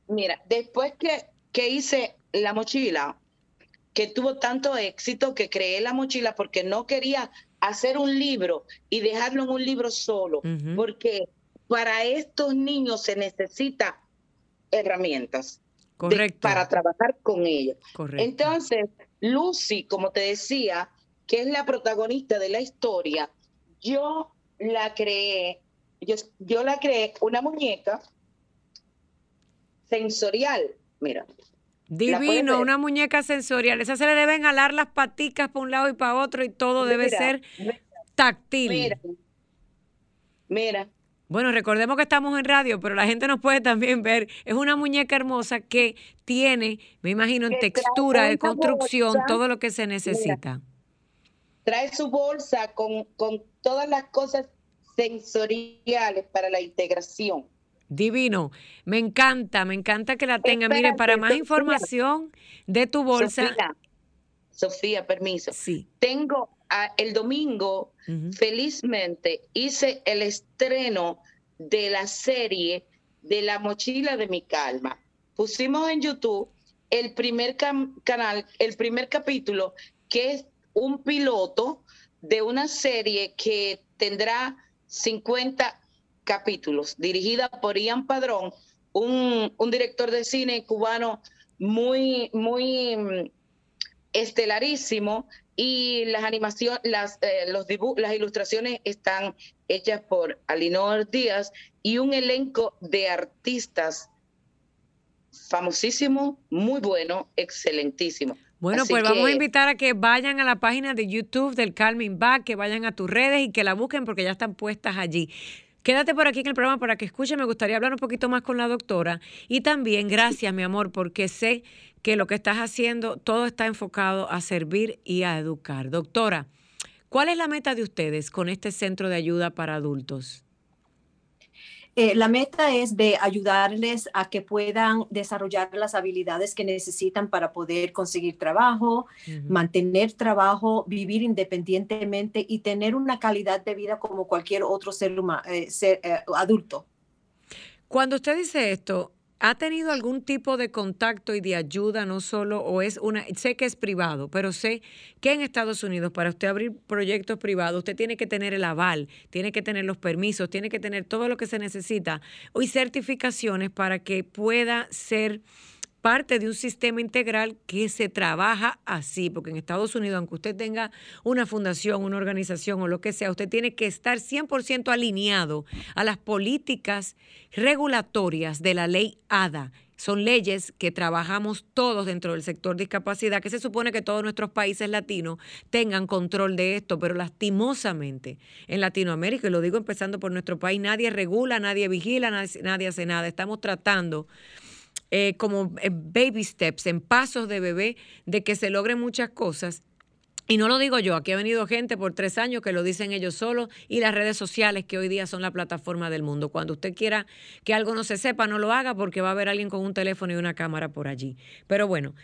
Mira, después que, que hice la mochila, que tuvo tanto éxito que creé la mochila porque no quería hacer un libro y dejarlo en un libro solo, porque para estos niños se necesita herramientas para trabajar con ellos. Entonces, Lucy, como te decía, que es la protagonista de la historia, yo la creé, yo, yo la creé una muñeca sensorial, mira. Divino, una muñeca sensorial. Esa se le deben alar las paticas para un lado y para otro y todo debe ser táctil. Mira, mira, bueno, recordemos que estamos en radio, pero la gente nos puede también ver. Es una muñeca hermosa que tiene, me imagino, en textura, de construcción, todo lo que se necesita. trae su bolsa con, con todas las cosas sensoriales para la integración. Divino, me encanta, me encanta que la tenga. Mire, para más información de tu bolsa. Sofía, permiso. Sí. Tengo el domingo, felizmente, hice el estreno de la serie de La Mochila de mi Calma. Pusimos en YouTube el primer canal, el primer capítulo, que es un piloto de una serie que tendrá 50 capítulos, dirigida por Ian Padrón, un, un director de cine cubano muy, muy mm, estelarísimo, y las animaciones, las, eh, los las ilustraciones están hechas por Alinor Díaz y un elenco de artistas famosísimo, muy bueno, excelentísimo. Bueno, pues vamos a invitar a que vayan a la página de YouTube del Calming Back, que vayan a tus redes y que la busquen porque ya están puestas allí. Quédate por aquí en el programa para que escuche. Me gustaría hablar un poquito más con la doctora. Y también, gracias, mi amor, porque sé que lo que estás haciendo, todo está enfocado a servir y a educar. Doctora, ¿cuál es la meta de ustedes con este centro de ayuda para adultos? Eh, la meta es de ayudarles a que puedan desarrollar las habilidades que necesitan para poder conseguir trabajo, mantener trabajo, vivir independientemente y tener una calidad de vida como cualquier otro ser, humano, eh, ser eh, adulto. Cuando usted dice esto, ¿Ha tenido algún tipo de contacto y de ayuda, no solo, o es una, sé que es privado, pero sé que en Estados Unidos para usted abrir proyectos privados, usted tiene que tener el aval, tiene que tener los permisos, tiene que tener todo lo que se necesita y certificaciones para que pueda ser parte de un sistema integral que se trabaja así, porque en Estados Unidos, aunque usted tenga una fundación, una organización o lo que sea, usted tiene que estar 100% alineado a las políticas regulatorias de la ley ADA. Son leyes que trabajamos todos dentro del sector discapacidad, que se supone que todos nuestros países latinos tengan control de esto, pero lastimosamente en Latinoamérica, y lo digo empezando por nuestro país, nadie regula, nadie vigila, nadie, nadie hace nada. Estamos tratando eh, como eh, baby steps, en pasos de bebé, de que se logren muchas cosas. Y no lo digo yo, aquí ha venido gente por tres años que lo dicen ellos solos y las redes sociales que hoy día son la plataforma del mundo. Cuando usted quiera que algo no se sepa, no lo haga porque va a haber alguien con un teléfono y una cámara por allí. Pero bueno,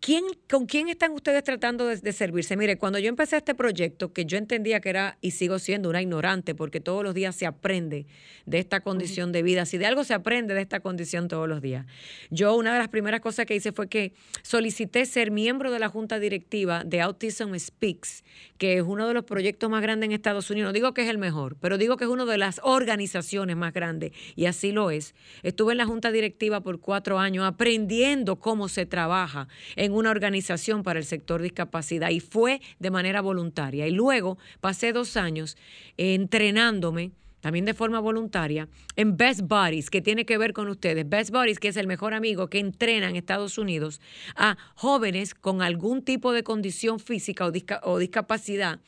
¿Quién, ¿Con quién están ustedes tratando de, servirse? Mire, cuando yo empecé este proyecto, que yo entendía que era y sigo siendo una ignorante, porque todos los días se aprende de esta condición de vida, si de algo se aprende de esta condición todos los días. Yo una de las primeras cosas que hice fue que solicité ser miembro de la junta directiva de Autism Speaks, que es uno de los proyectos más grandes en Estados Unidos. No digo que es el mejor, pero digo que es una de las organizaciones más grandes, y así lo es. Estuve en la junta directiva por cuatro años aprendiendo cómo se trabaja en una organización para el sector discapacidad y fue de manera voluntaria. Y luego pasé dos años entrenándome también de forma voluntaria, en Best Buddies, que tiene que ver con ustedes. Best Buddies, que es el mejor amigo que entrena en Estados Unidos a jóvenes con algún tipo de condición física o, discapacidad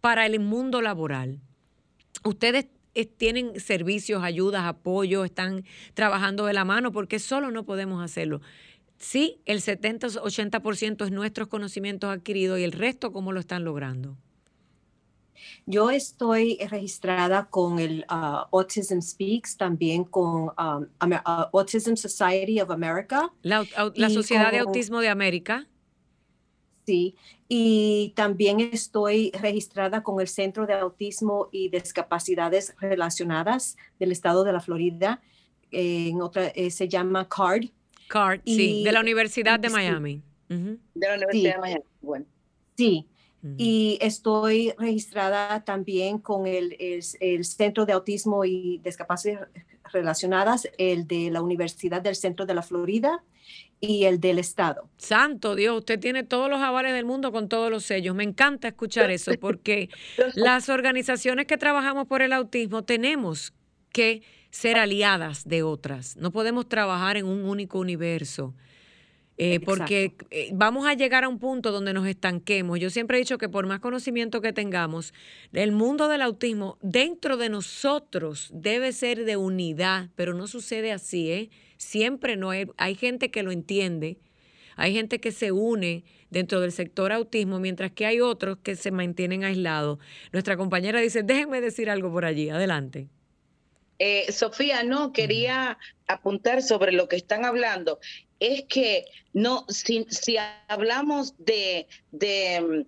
para el mundo laboral. Ustedes tienen servicios, ayudas, apoyo, están trabajando de la mano, porque solo no podemos hacerlo. Sí, el 70-80% es nuestros conocimientos adquiridos y el resto, ¿cómo lo están logrando? Yo estoy registrada con el uh, Autism Speaks, también con um, uh, Autism Society of America. La, Sociedad de Autismo de América. Sí, y también estoy registrada con el Centro de Autismo y Discapacidades Relacionadas del Estado de la Florida. en otra, eh, se llama CARD, Card, sí, de la Universidad de Miami. De la Universidad de Miami, bueno. Sí, y estoy registrada también con el, el, Centro de Autismo y Discapacidades Relacionadas, el de la Universidad del Centro de la Florida y el del Estado. Santo Dios, usted tiene todos los avales del mundo con todos los sellos. Me encanta escuchar eso porque las organizaciones que trabajamos por el autismo tenemos que ser aliadas de otras. No podemos trabajar en un único universo. Eh, porque eh, vamos a llegar a un punto donde nos estanquemos. Yo siempre he dicho que por más conocimiento que tengamos, el mundo del autismo dentro de nosotros debe ser de unidad, pero no sucede así, ¿eh? Siempre no hay, hay gente que lo entiende, hay gente que se une dentro del sector autismo, mientras que hay otros que se mantienen aislados. Nuestra compañera dice, déjenme decir algo por allí, adelante. Eh, Sofía, no, quería apuntar sobre lo que están hablando. Es que no, si, hablamos de, de,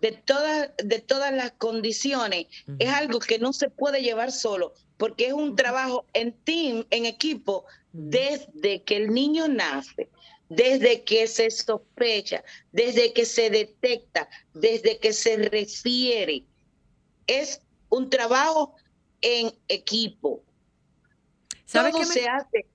de, todas, de todas las condiciones, es algo que no se puede llevar solo, porque es un trabajo en team, en equipo, desde que el niño nace, desde que se sospecha, desde que se detecta, desde que se refiere. Es un trabajo en equipo. ¿Sabes Todo se hace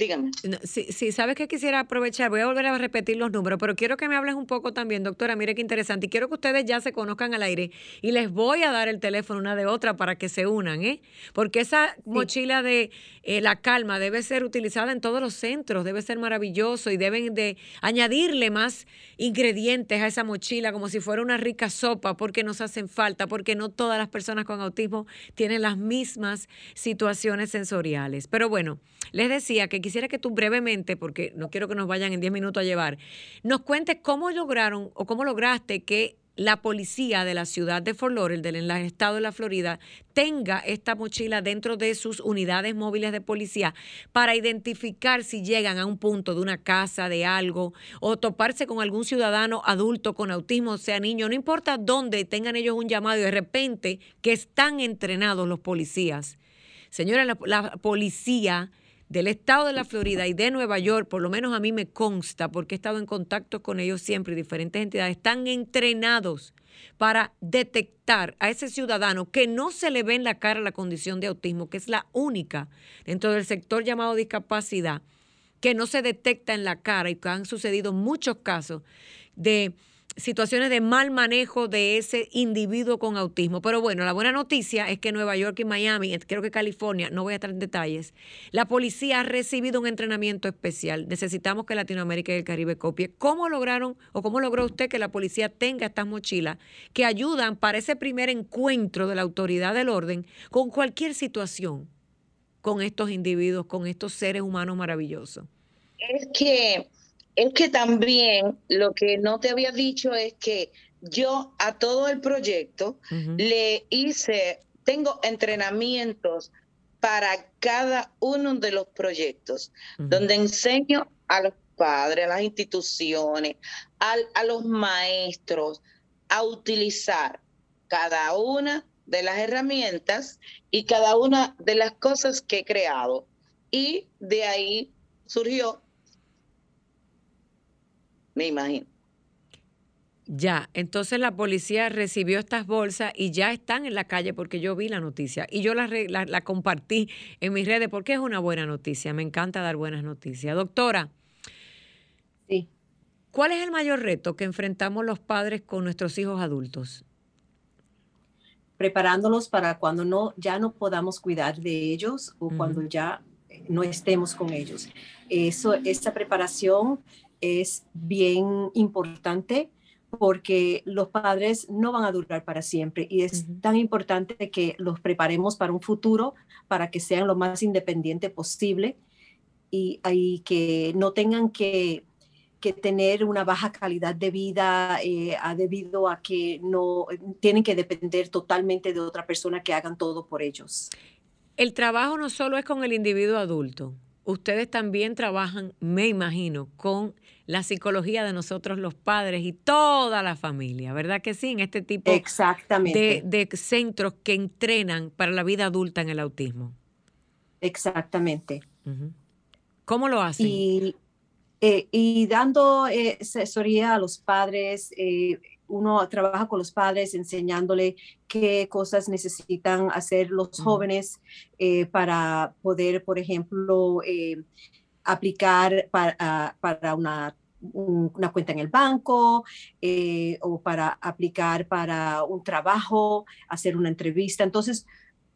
Dígame. Sí, sí, sabes que quisiera aprovechar, voy a volver a repetir los números, pero quiero que me hables un poco también, doctora, mire qué interesante, y quiero que ustedes ya se conozcan al aire y les voy a dar el teléfono una de otra para que se unan, ¿eh? Porque esa mochila de eh, la calma debe ser utilizada en todos los centros, debe ser maravilloso y deben de añadirle más ingredientes a esa mochila como si fuera una rica sopa, porque nos hacen falta, porque no todas las personas con autismo tienen las mismas situaciones sensoriales. Pero bueno, les decía que quisiera que tú brevemente, porque no quiero que nos vayan en 10 minutos a llevar, nos cuentes cómo lograron o cómo lograste que la policía de la ciudad de Fort Lauderdale, en el estado de la Florida, tenga esta mochila dentro de sus unidades móviles de policía para identificar si llegan a un punto de una casa, de algo, o toparse con algún ciudadano adulto con autismo, sea niño, no importa dónde tengan ellos un llamado y de repente que están entrenados los policías. Señora, la policía del estado de la Florida y de Nueva York, por lo menos a mí me consta, porque he estado en contacto con ellos siempre y diferentes entidades, están entrenados para detectar a ese ciudadano que no se le ve en la cara la condición de autismo, que es la única dentro del sector llamado discapacidad, que no se detecta en la cara y que han sucedido muchos casos de situaciones de mal manejo de ese individuo con autismo. Pero bueno, la buena noticia es que Nueva York y Miami, creo que California, no voy a entrar en detalles, la policía ha recibido un entrenamiento especial. Necesitamos que Latinoamérica y el Caribe copie. ¿Cómo lograron o cómo logró usted que la policía tenga estas mochilas que ayudan para ese primer encuentro de la autoridad del orden con cualquier situación con estos individuos, con estos seres humanos maravillosos? Es que es que también lo que no te había dicho es que yo a todo el proyecto le hice, tengo entrenamientos para cada uno de los proyectos, donde enseño a los padres, a las instituciones, a los maestros a utilizar cada una de las herramientas y cada una de las cosas que he creado. Y de ahí surgió me imagino. Ya, entonces la policía recibió estas bolsas y ya están en la calle porque yo vi la noticia y yo la, la, compartí en mis redes porque es una buena noticia. Me encanta dar buenas noticias. Doctora. Sí. ¿Cuál es el mayor reto que enfrentamos los padres con nuestros hijos adultos? Preparándolos para cuando no, ya no podamos cuidar de ellos o cuando ya no estemos con ellos. Eso, esta preparación es bien importante porque los padres no van a durar para siempre y es tan importante que los preparemos para un futuro, para que sean lo más independiente posible y, que no tengan que, tener una baja calidad de vida eh, debido a que no tienen que depender totalmente de otra persona que hagan todo por ellos. El trabajo no solo es con el individuo adulto, ustedes también trabajan, me imagino, con la psicología de nosotros los padres y toda la familia, ¿verdad que sí? En este tipo Exactamente. De, centros que entrenan para la vida adulta en el autismo. Exactamente. ¿Cómo lo hacen? Y, eh, dando eh, asesoría a los padres, eh, uno trabaja con los padres enseñándole qué cosas necesitan hacer los jóvenes para poder, por ejemplo, aplicar para, para una una cuenta en el banco eh, o para aplicar para un trabajo, hacer una entrevista. Entonces,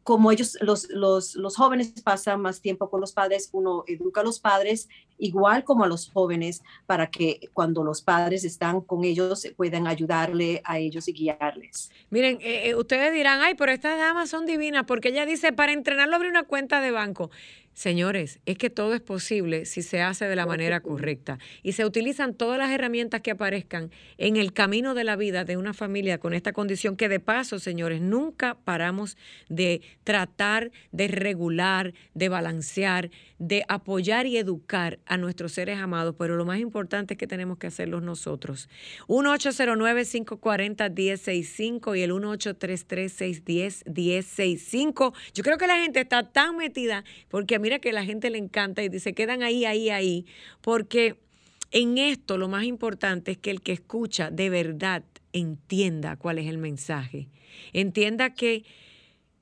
como ellos, los, los, los, jóvenes pasan más tiempo con los padres, uno educa a los padres igual como a los jóvenes para que cuando los padres están con ellos puedan ayudarle a ellos y guiarles. Miren, eh, eh, ustedes dirán, ay, pero estas damas son divinas porque ella dice, para entrenarlo abrir una cuenta de banco. Señores, es que todo es posible si se hace de la manera correcta y se utilizan todas las herramientas que aparezcan en el camino de la vida de una familia con esta condición que de paso, señores, nunca paramos de tratar de regular, de balancear, de apoyar y educar a nuestros seres amados, pero lo más importante es que tenemos que hacerlos nosotros. 1-809-540-1065 y el 1-833-610-1065. Yo creo que la gente está tan metida porque mira que la gente le encanta y dice, quedan ahí, ahí, ahí, porque en esto lo más importante es que el que escucha de verdad entienda cuál es el mensaje, entienda que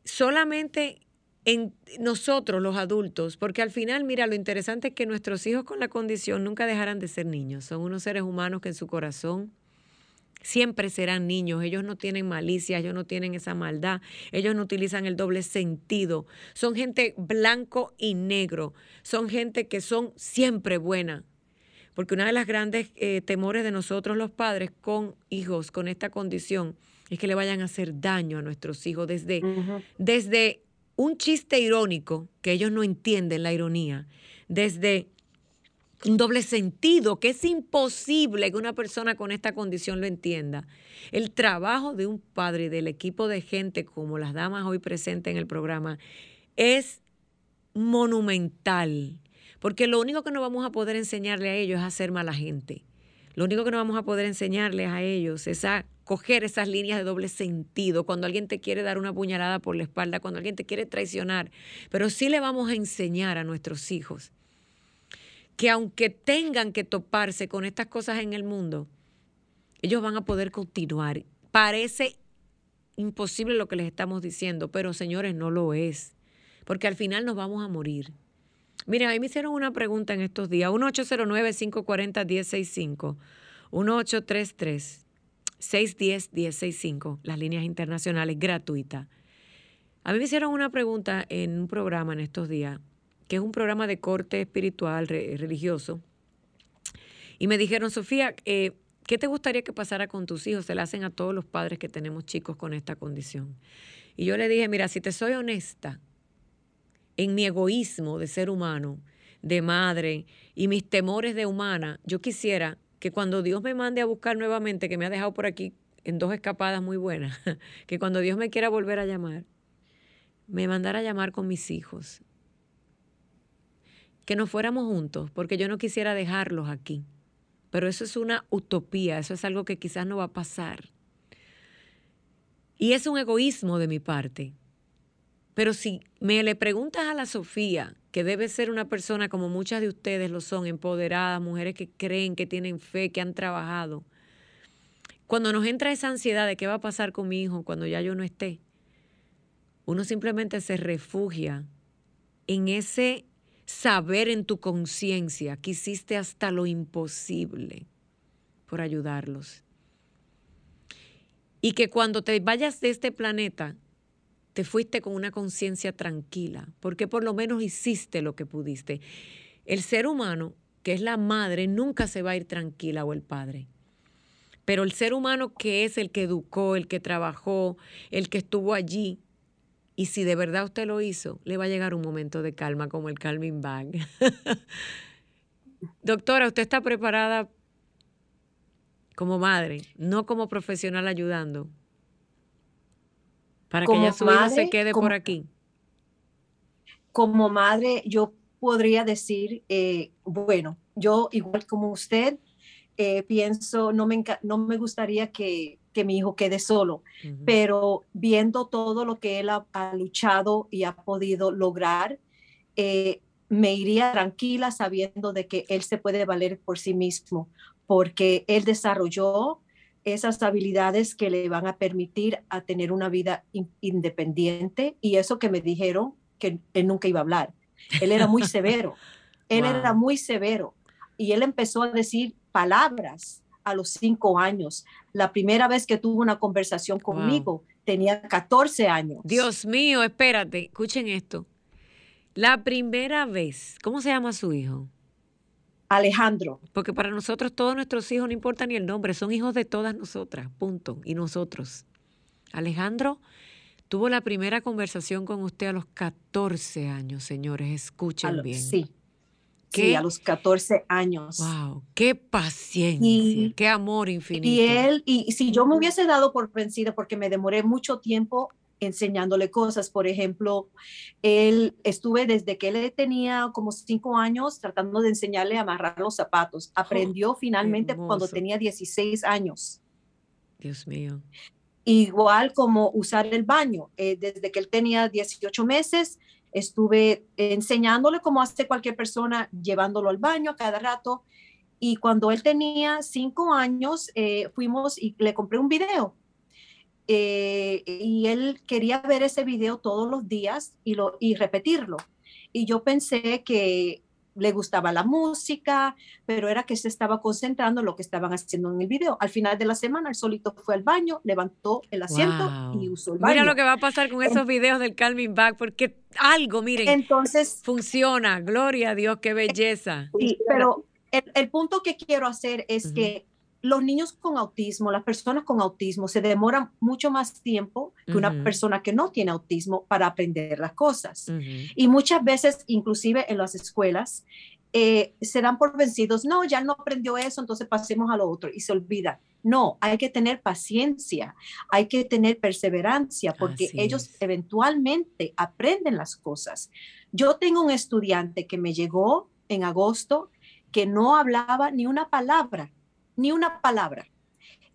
solamente en nosotros los adultos, porque al final, mira, lo interesante es que nuestros hijos con la condición nunca dejarán de ser niños, son unos seres humanos que en su corazón siempre serán niños, ellos no tienen malicia, ellos no tienen esa maldad, ellos no utilizan el doble sentido, son gente blanco y negro, son gente que son siempre buena. Porque una de las grandes eh, temores de nosotros los padres con hijos con esta condición es que le vayan a hacer daño a nuestros hijos. Desde, desde un chiste irónico, que ellos no entienden la ironía, desde un doble sentido, que es imposible que una persona con esta condición lo entienda. El trabajo de un padre y del equipo de gente como las damas hoy presentes en el programa es monumental, porque lo único que no vamos a poder enseñarle a ellos es a ser mala gente. Lo único que no vamos a poder enseñarles a ellos es a coger esas líneas de doble sentido, cuando alguien te quiere dar una puñalada por la espalda, cuando alguien te quiere traicionar. Pero sí le vamos a enseñar a nuestros hijos que aunque tengan que toparse con estas cosas en el mundo, ellos van a poder continuar. Parece imposible lo que les estamos diciendo, pero señores, no lo es, porque al final nos vamos a morir. Miren, ahí me hicieron una pregunta en estos días, 1809-540-1065, 1833-610-1065, las líneas internacionales gratuitas. A mí me hicieron una pregunta en un programa en estos días que es un programa de corte espiritual, religioso. Y me dijeron, Sofía, eh, ¿qué te gustaría que pasara con tus hijos? Se le hacen a todos los padres que tenemos chicos con esta condición. Y yo le dije, mira, si te soy honesta, en mi egoísmo de ser humano, de madre y mis temores de humana, yo quisiera que cuando Dios me mande a buscar nuevamente, que me ha dejado por aquí en dos escapadas muy buenas, que cuando Dios me quiera volver a llamar, me mandara a llamar con mis hijos que nos fuéramos juntos, porque yo no quisiera dejarlos aquí. Pero eso es una utopía, eso es algo que quizás no va a pasar. Y es un egoísmo de mi parte. Pero si me le preguntas a la Sofía, que debe ser una persona como muchas de ustedes lo son, empoderadas, mujeres que creen, que tienen fe, que han trabajado, cuando nos entra esa ansiedad de qué va a pasar con mi hijo cuando ya yo no esté, uno simplemente se refugia en ese saber en tu conciencia que hiciste hasta lo imposible por ayudarlos. Y que cuando te vayas de este planeta, te fuiste con una conciencia tranquila, porque por lo menos hiciste lo que pudiste. El ser humano, que es la madre, nunca se va a ir tranquila o el padre. Pero el ser humano que es el que educó, el que trabajó, el que estuvo allí, y si de verdad usted lo hizo, le va a llegar un momento de calma como el calming bag. Doctora, ¿usted está preparada como madre, no como profesional ayudando? Para que ya su hijo se quede por aquí. Como madre, yo podría decir, eh, bueno, yo igual como usted, eh, pienso, no me, no me gustaría que que mi hijo quede solo, pero viendo todo lo que él ha, luchado y ha podido lograr, eh, me iría tranquila sabiendo de que él se puede valer por sí mismo, porque él desarrolló esas habilidades que le van a permitir a tener una vida independiente y eso que me dijeron que él nunca iba a hablar. Él era muy severo, él era muy severo y él empezó a decir palabras a los cinco años. La primera vez que tuvo una conversación conmigo tenía 14 años. Dios mío, espérate, escuchen esto. La primera vez, ¿cómo se llama su hijo? Alejandro. Porque para nosotros todos nuestros hijos, no importa ni el nombre, son hijos de todas nosotras, punto. Y nosotros. Alejandro tuvo la primera conversación con usted a los 14 años, señores, escuchen bien. Sí. Sí, a los 14 años. ¡Wow! ¡Qué paciencia! ¡Qué amor infinito! Y él, y si yo me hubiese dado por vencida porque me demoré mucho tiempo enseñándole cosas, por ejemplo, él estuve desde que él tenía como cinco años tratando de enseñarle a amarrar los zapatos. Oh, Aprendió finalmente cuando tenía 16 años. Dios mío. Igual como usar el baño. Eh, desde que él tenía 18 meses, Estuve enseñándole como hace cualquier persona, llevándolo al baño a cada rato. Y cuando él tenía cinco años, eh, fuimos y le compré un video. Eh, y él quería ver ese video todos los días y, lo, y repetirlo. Y yo pensé que le gustaba la música, pero era que se estaba concentrando en lo que estaban haciendo en el video. Al final de la semana, el solito fue al baño, levantó el asiento y usó el baño. Mira lo que va a pasar con esos videos del Calming Back, porque algo, miren, entonces funciona. Gloria a Dios, qué belleza. Sí, pero el, punto que quiero hacer es que los niños con autismo, las personas con autismo se demoran mucho más tiempo que una persona que no tiene autismo para aprender las cosas. Y muchas veces, inclusive en las escuelas, eh, se dan por vencidos, no, ya no aprendió eso, entonces pasemos a lo otro y se olvida. No, hay que tener paciencia, hay que tener perseverancia, porque ellos eventualmente aprenden las cosas. Yo tengo un estudiante que me llegó en agosto que no hablaba ni una palabra ni una palabra.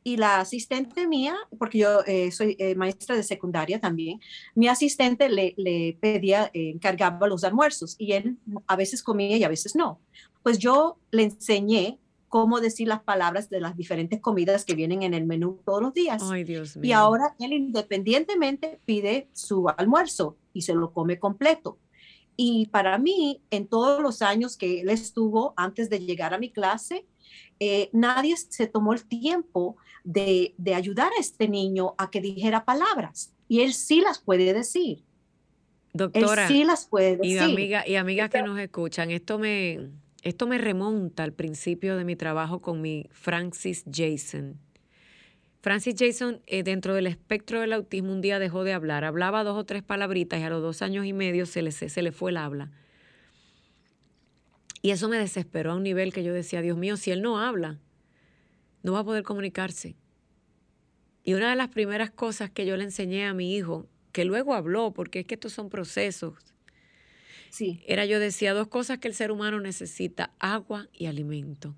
Y la asistente mía, porque yo eh, soy eh, maestra de secundaria también, mi asistente le, le pedía, eh, encargaba los almuerzos y él a veces comía y a veces no. Pues yo le enseñé cómo decir las palabras de las diferentes comidas que vienen en el menú todos los días. Ay, Dios mío. Y ahora él independientemente pide su almuerzo y se lo come completo. Y para mí, en todos los años que él estuvo antes de llegar a mi clase, eh, nadie se tomó el tiempo de, ayudar a este niño a que dijera palabras. Y él sí las puede decir. Doctora. Él sí las puede decir. Y, amiga, y amigas que nos escuchan, esto me, esto me remonta al principio de mi trabajo con mi Francis Jason. Francis Jason, eh, dentro del espectro del autismo, un día dejó de hablar. Hablaba dos o tres palabritas y a los dos años y medio se le, se le fue el habla. Y eso me desesperó a un nivel que yo decía, Dios mío, si él no habla, no va a poder comunicarse. Y una de las primeras cosas que yo le enseñé a mi hijo, que luego habló, porque es que estos son procesos, sí. era yo decía dos cosas que el ser humano necesita, agua y alimento.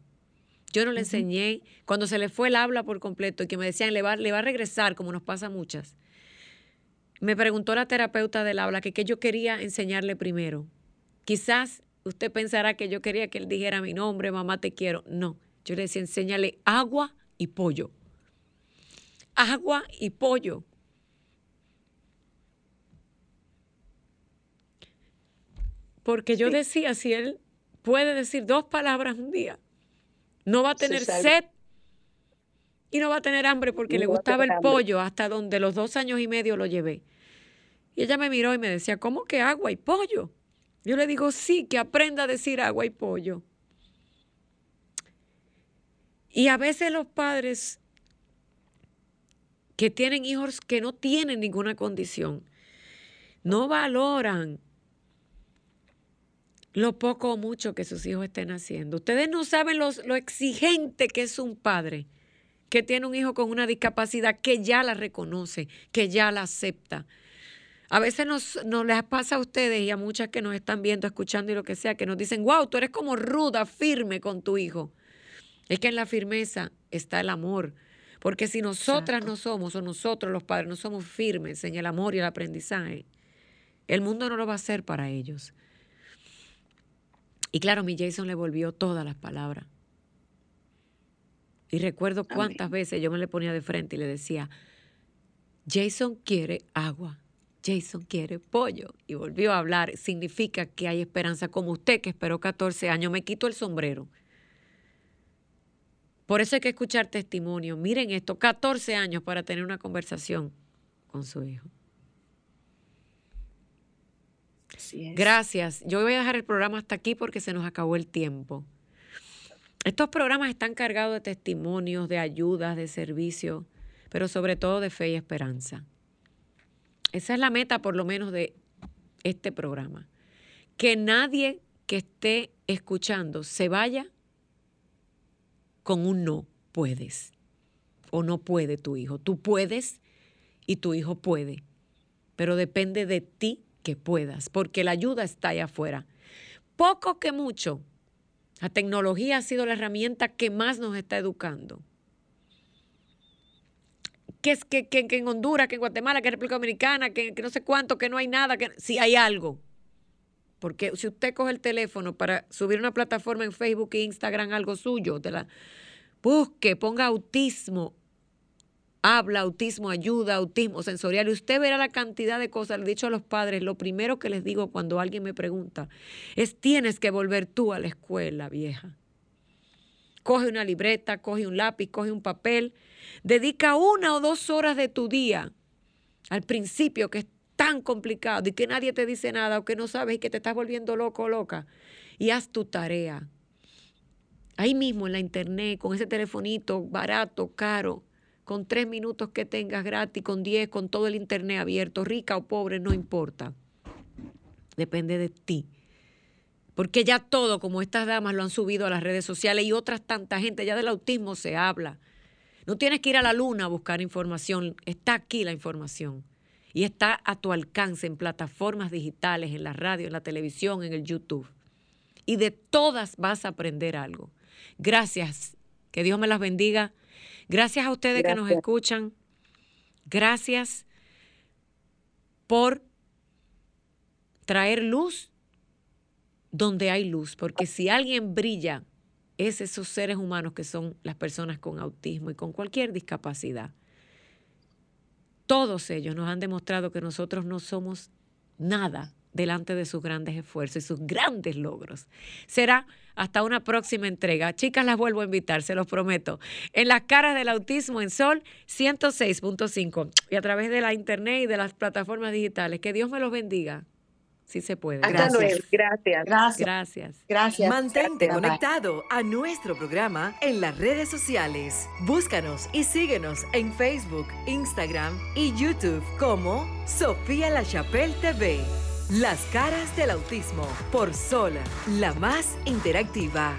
Yo no le enseñé, cuando se le fue el habla por completo y que me decían, le va, le va a regresar, como nos pasa a muchas. Me preguntó la terapeuta del habla que qué yo quería enseñarle primero. Quizás usted pensará que yo quería que él dijera mi nombre, mamá te quiero. No, yo le decía, enséñale agua y pollo. Agua y pollo. Porque yo decía, si él puede decir dos palabras un día, no va a tener sed y no va a tener hambre porque le gustaba el pollo hasta donde los dos años y medio lo llevé. Y ella me miró y me decía, ¿cómo que agua y pollo? Yo le digo, sí, que aprenda a decir agua y pollo. Y a veces los padres que tienen hijos que no tienen ninguna condición, no valoran lo poco o mucho que sus hijos estén haciendo. Ustedes no saben lo exigente que es un padre que tiene un hijo con una discapacidad que ya la reconoce, que ya la acepta, a veces nos, nos les pasa a ustedes y a muchas que nos están viendo, escuchando y lo que sea, que nos dicen, wow, tú eres como ruda, firme con tu hijo. Es que en la firmeza está el amor. Porque si nosotras no somos, o nosotros los padres no somos firmes en el amor y el aprendizaje, el mundo no lo va a hacer para ellos. Y claro, mi Jason le volvió todas las palabras. Y recuerdo cuántas veces yo me le ponía de frente y le decía, Jason quiere agua. Jason quiere pollo. Y volvió a hablar. Significa que hay esperanza como usted que esperó 14 años. Me quito el sombrero. Por eso hay que escuchar testimonio. Miren esto, 14 años para tener una conversación con su hijo. Gracias. Yo voy a dejar el programa hasta aquí porque se nos acabó el tiempo. Estos programas están cargados de testimonios, de ayudas, de servicios, pero sobre todo de fe y esperanza. Esa es la meta por lo menos de este programa. Que nadie que esté escuchando se vaya con un no puedes o no puede tu hijo. Tú puedes y tu hijo puede, pero depende de ti que puedas, porque la ayuda está allá afuera. Poco que mucho, la tecnología ha sido la herramienta que más nos está educando que, es, que, que, en Honduras, que en Guatemala, que en República Dominicana, que, no sé cuánto, que no hay nada, que si hay algo. Porque si usted coge el teléfono para subir una plataforma en Facebook e Instagram, algo suyo, de la, busque, ponga autismo, habla, autismo, ayuda, autismo sensorial, y usted verá la cantidad de cosas. Le he dicho a los padres, lo primero que les digo cuando alguien me pregunta es, tienes que volver tú a la escuela, vieja. Coge una libreta, coge un lápiz, coge un papel Dedica una o dos horas de tu día al principio, que es tan complicado y que nadie te dice nada o que no sabes y que te estás volviendo loco o loca. Y haz tu tarea. ahí mismo en la internet, con ese telefonito barato, caro, con tres minutos que tengas gratis, con diez, con todo el internet abierto, rica o pobre, no importa. Depende de ti. Porque ya todo, como estas damas lo han subido a las redes sociales y otras tanta gente, ya del autismo se habla. No tienes que ir a la luna a buscar información, está aquí la información. Y está a tu alcance en plataformas digitales, en la radio, en la televisión, en el YouTube. Y de todas vas a aprender algo. Gracias. Que Dios me las bendiga. Gracias a ustedes que nos escuchan. Gracias por traer luz donde hay luz, porque si alguien brilla, es esos seres humanos que son las personas con autismo y con cualquier discapacidad. Todos ellos nos han demostrado que nosotros no somos nada delante de sus grandes esfuerzos y sus grandes logros. Será hasta una próxima entrega. Chicas, las vuelvo a invitar, se los prometo. En las caras del autismo en Sol 106.5 y a través de la internet y de las plataformas digitales. Que Dios me los bendiga. Si se puede. Gracias. Gracias. Gracias. Gracias. Mantente conectado a nuestro programa en las redes sociales. Búscanos y síguenos en Facebook, Instagram y YouTube como Sofía La Chapelle TV. Las caras del autismo por Sol, la más interactiva.